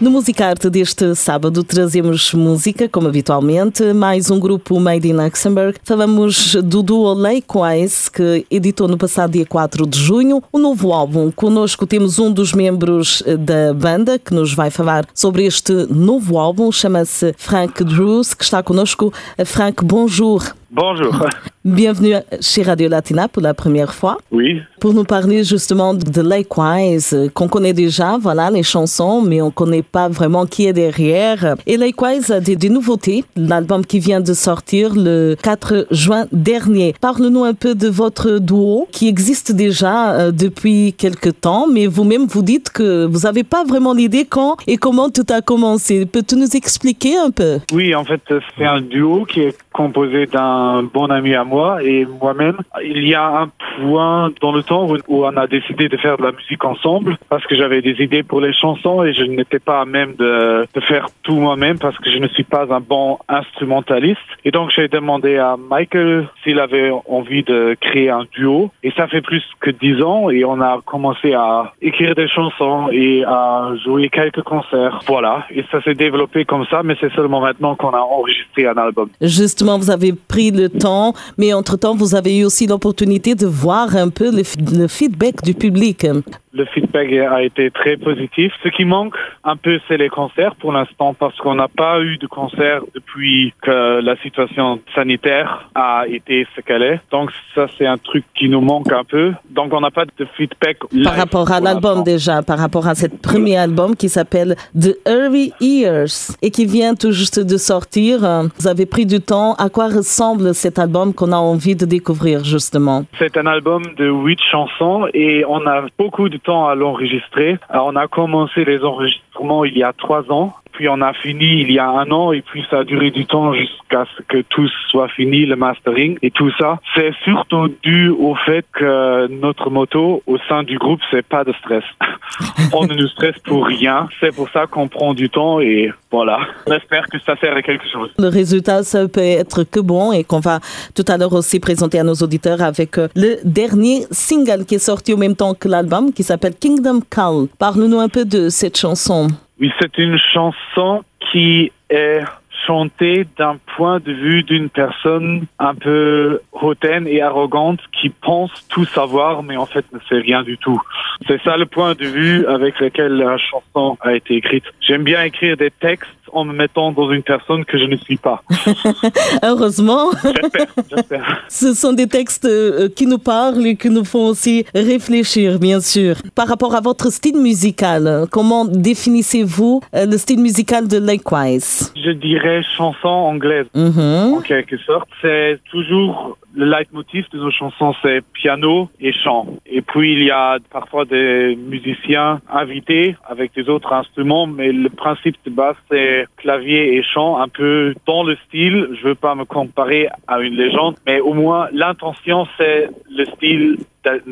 No Musicarte deste sábado trazemos música, como habitualmente, mais um grupo Made in Luxembourg. Falamos do duo Lakewize, que editou no passado dia 4 de junho um novo álbum. Conosco temos um dos membros da banda que nos vai falar sobre este novo álbum. Chama-se Frank Drews, que está conosco. Frank, bonjour. Bonjour. Bienvenue chez Radio Latina pour la première fois. Oui. Pour nous parler justement de Likewise, euh, qu'on connaît déjà, voilà, les chansons, mais on ne connaît pas vraiment qui est derrière. Et Likewise a des, des nouveautés, l'album qui vient de sortir le 4 juin dernier. Parle-nous un peu de votre duo qui existe déjà euh, depuis quelques temps, mais vous-même vous dites que vous n'avez pas vraiment l'idée quand et comment tout a commencé. Peux-tu nous expliquer un peu? Oui, en fait, c'est un duo qui est composé d'un bon ami à moi et moi-même. Il y a un point dans le temps où on a décidé de faire de la musique ensemble parce que j'avais des idées pour les chansons et je n'étais pas à même de, de faire tout moi-même parce que je ne suis pas un bon instrumentaliste. Et donc j'ai demandé à Michael s'il avait envie de créer un duo et ça fait plus que dix ans et on a commencé à écrire des chansons et à jouer quelques concerts. Voilà. Et ça s'est développé comme ça, mais c'est seulement maintenant qu'on a enregistré un album. Justement, vous avez pris le temps, mais entre-temps, vous avez eu aussi l'opportunité de voir un peu le, feedback du public. Le feedback a été très positif. Ce qui manque un peu, c'est les concerts pour l'instant parce qu'on n'a pas eu de concert depuis que la situation sanitaire a été ce qu'elle est. Donc ça, c'est un truc qui nous manque un peu. Donc on n'a pas de feedback. Par rapport à l'album déjà, par rapport à cet premier album qui s'appelle The Early Years et qui vient tout juste de sortir. Vous avez pris du temps. À quoi ressemble cet album qu'on a envie de découvrir justement? C'est un album de huit chansons et on a beaucoup de temps à l'enregistrer. On a commencé les enregistrements il y a trois ans puis on a fini il y a un an et puis ça a duré du temps jusqu'à ce que tout soit fini, le mastering et tout ça. C'est surtout dû au fait que notre moto au sein du groupe, c'est pas de stress. on ne nous stresse pour rien. C'est pour ça qu'on prend du temps et voilà. J'espère que ça sert à quelque chose. Le résultat, ça peut être que bon et qu'on va tout à l'heure aussi présenter à nos auditeurs avec euh, le dernier single qui est sorti au même temps que l'album qui s'appelle Kingdom Call. Parle-nous un peu de cette chanson. Oui, c'est une chanson qui est chantée d'un point de vue d'une personne un peu hautaine et arrogante qui pense tout savoir mais en fait ne sait rien du tout. C'est ça le point de vue avec lequel la chanson a été écrite. J'aime bien écrire des textes en me mettant dans une personne que je ne suis pas. Heureusement. J'espère, j'espère. Ce sont des textes euh, qui nous parlent et qui nous font aussi réfléchir, bien sûr. Par rapport à votre style musical, comment définissez-vous euh, le style musical de Likewise? Je dirais chanson anglaise, Mhm. en quelque sorte. C'est toujours le leitmotiv de nos chansons, c'est piano et chant. Et puis il y a parfois des musiciens invités avec des autres instruments, mais le principe de base c'est clavier et chant, un peu dans le style. Je veux pas me comparer à une légende, mais au moins l'intention c'est le style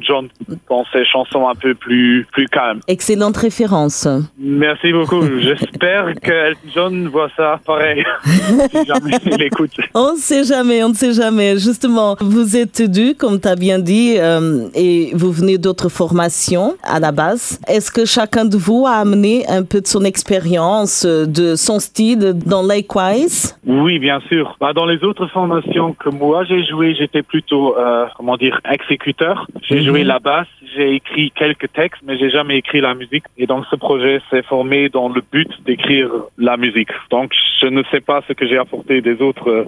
John dans ses chansons un peu plus plus calmes. Excellente référence. Merci beaucoup. J'espère que John voit ça pareil. si jamais il écoute. On ne sait jamais, on ne sait jamais. Justement, vous êtes dû, comme tu as bien dit, euh, et vous venez d'autres formations à la base. Est-ce que chacun de vous a amené un peu de son expérience, de son style dans Likewise? Oui, bien sûr. Bah, dans les autres formations que moi j'ai joué, j'étais plutôt, euh, comment dire, exécuteur. J'ai joué la basse, j'ai écrit quelques textes, mais j'ai jamais écrit la musique. Et donc ce projet s'est formé dans le but d'écrire la musique. Donc je ne sais pas ce que j'ai apporté des autres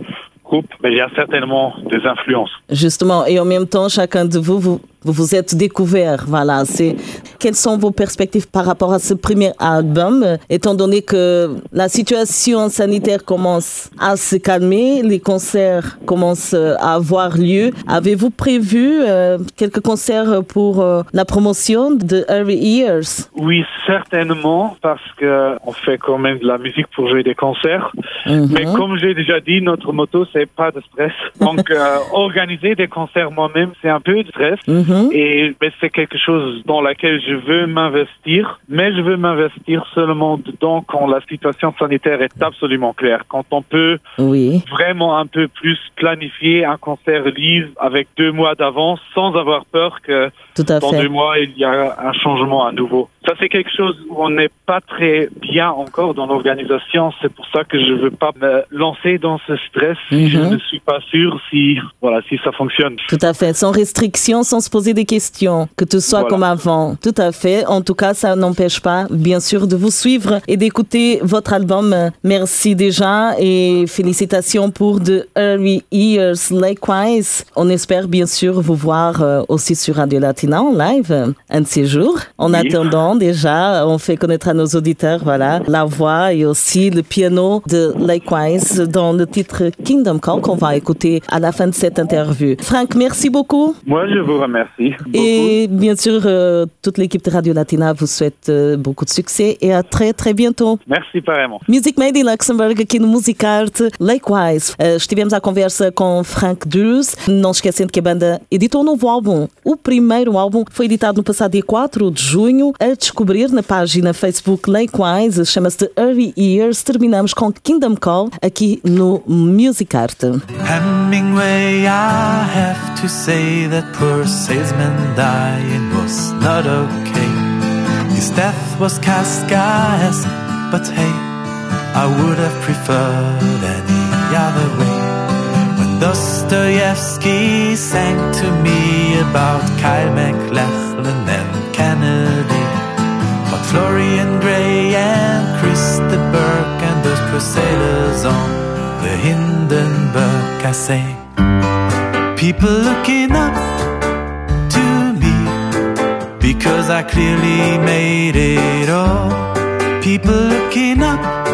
euh, groupes, mais il y a certainement des influences. Justement, et en même temps, chacun de vous, vous vous vous êtes découvert. Voilà, c'est quelles sont vos perspectives par rapport à ce premier album, étant donné que la situation sanitaire commence à se calmer, les concerts commencent à avoir lieu. Avez-vous prévu euh, quelques concerts pour euh, la promotion de Early Years? Oui, certainement, parce que on fait quand même de la musique pour jouer des concerts. Mhm. Mais comme j'ai déjà dit, notre motto c'est pas de stress. Donc euh, organiser des concerts moi-même, c'est un peu de stress. Mhm. Et c'est quelque chose dans laquelle je veux m'investir, mais je veux m'investir seulement dedans quand la situation sanitaire est absolument claire, quand on peut oui. vraiment un peu plus planifier un concert live avec deux mois d'avance sans avoir peur que dans deux mois il y a un changement à nouveau. Ça c'est quelque chose où on n'est pas très bien encore dans l'organisation. C'est pour ça que je veux pas me lancer dans ce stress je mhm. ne suis pas sûr si voilà si ça fonctionne. Tout à fait, sans restriction, sans se poser des questions, que tout soit comme avant. Tout à fait. En tout cas, ça n'empêche pas, bien sûr, de vous suivre et d'écouter votre album. Merci déjà et félicitations pour The Early Years. Likewise, on espère bien sûr vous voir euh, aussi sur Radio Latina en live un de ces jours. En attendant, déjà, on fait connaître à nos auditeurs, voilà, la voix et aussi le piano de Likewise dans le titre Kingdom Call qu'on va écouter à la fin de cette interview. Franck, merci beaucoup. Moi, je vous remercie. Et bien sûr, euh, toute l'équipe de Radio Latina vous souhaite euh, beaucoup de succès et à très, très bientôt. Merci, pareillement. Music Made in Luxembourg aqui no Musicarte. Likewise, uh, estivemos à conversa com Frank Drews, não esquecendo que a banda editou um novo álbum. O primeiro álbum foi editado no passado dia 4 de junho, a descobrir na página Facebook Likewise, chama-se The Early Years. Terminamos com Kingdom Call aqui no Musicarte. Hemingway, I have to say that poor salesman dying was not okay. His death was gas, but hey, I would have preferred any other way. When Dostoevsky sang to me about Kyle MacLachlan and Kennedy, but Florian Gray and Christa Burke and those crusaders on the Hindenburg, I say, people looking up to me because I clearly made it all. People looking up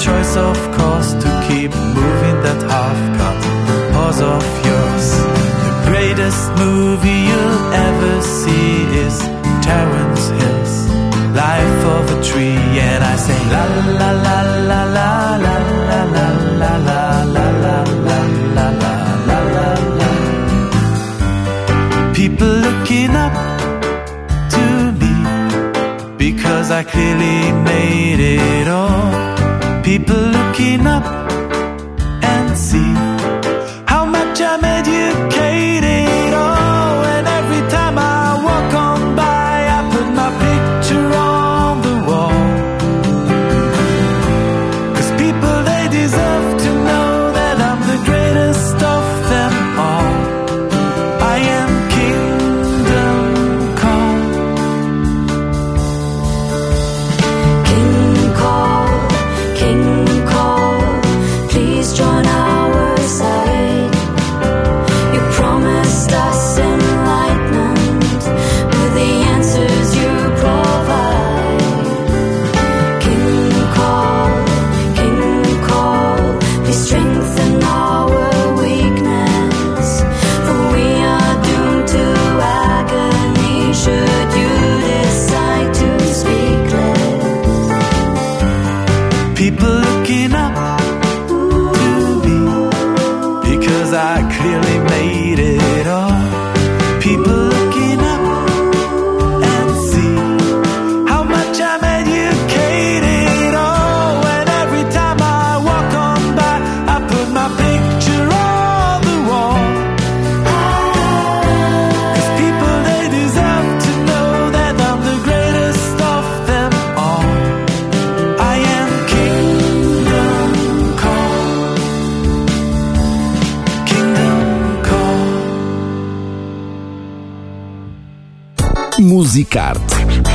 choice, of course, to keep moving that half-cut pause of yours. The greatest movie you'll ever see is Terence Hill's Life of a Tree, and I say la la la la la la la la la la la la la la people looking up to me because I clearly made it all. People looking up made it all. Card.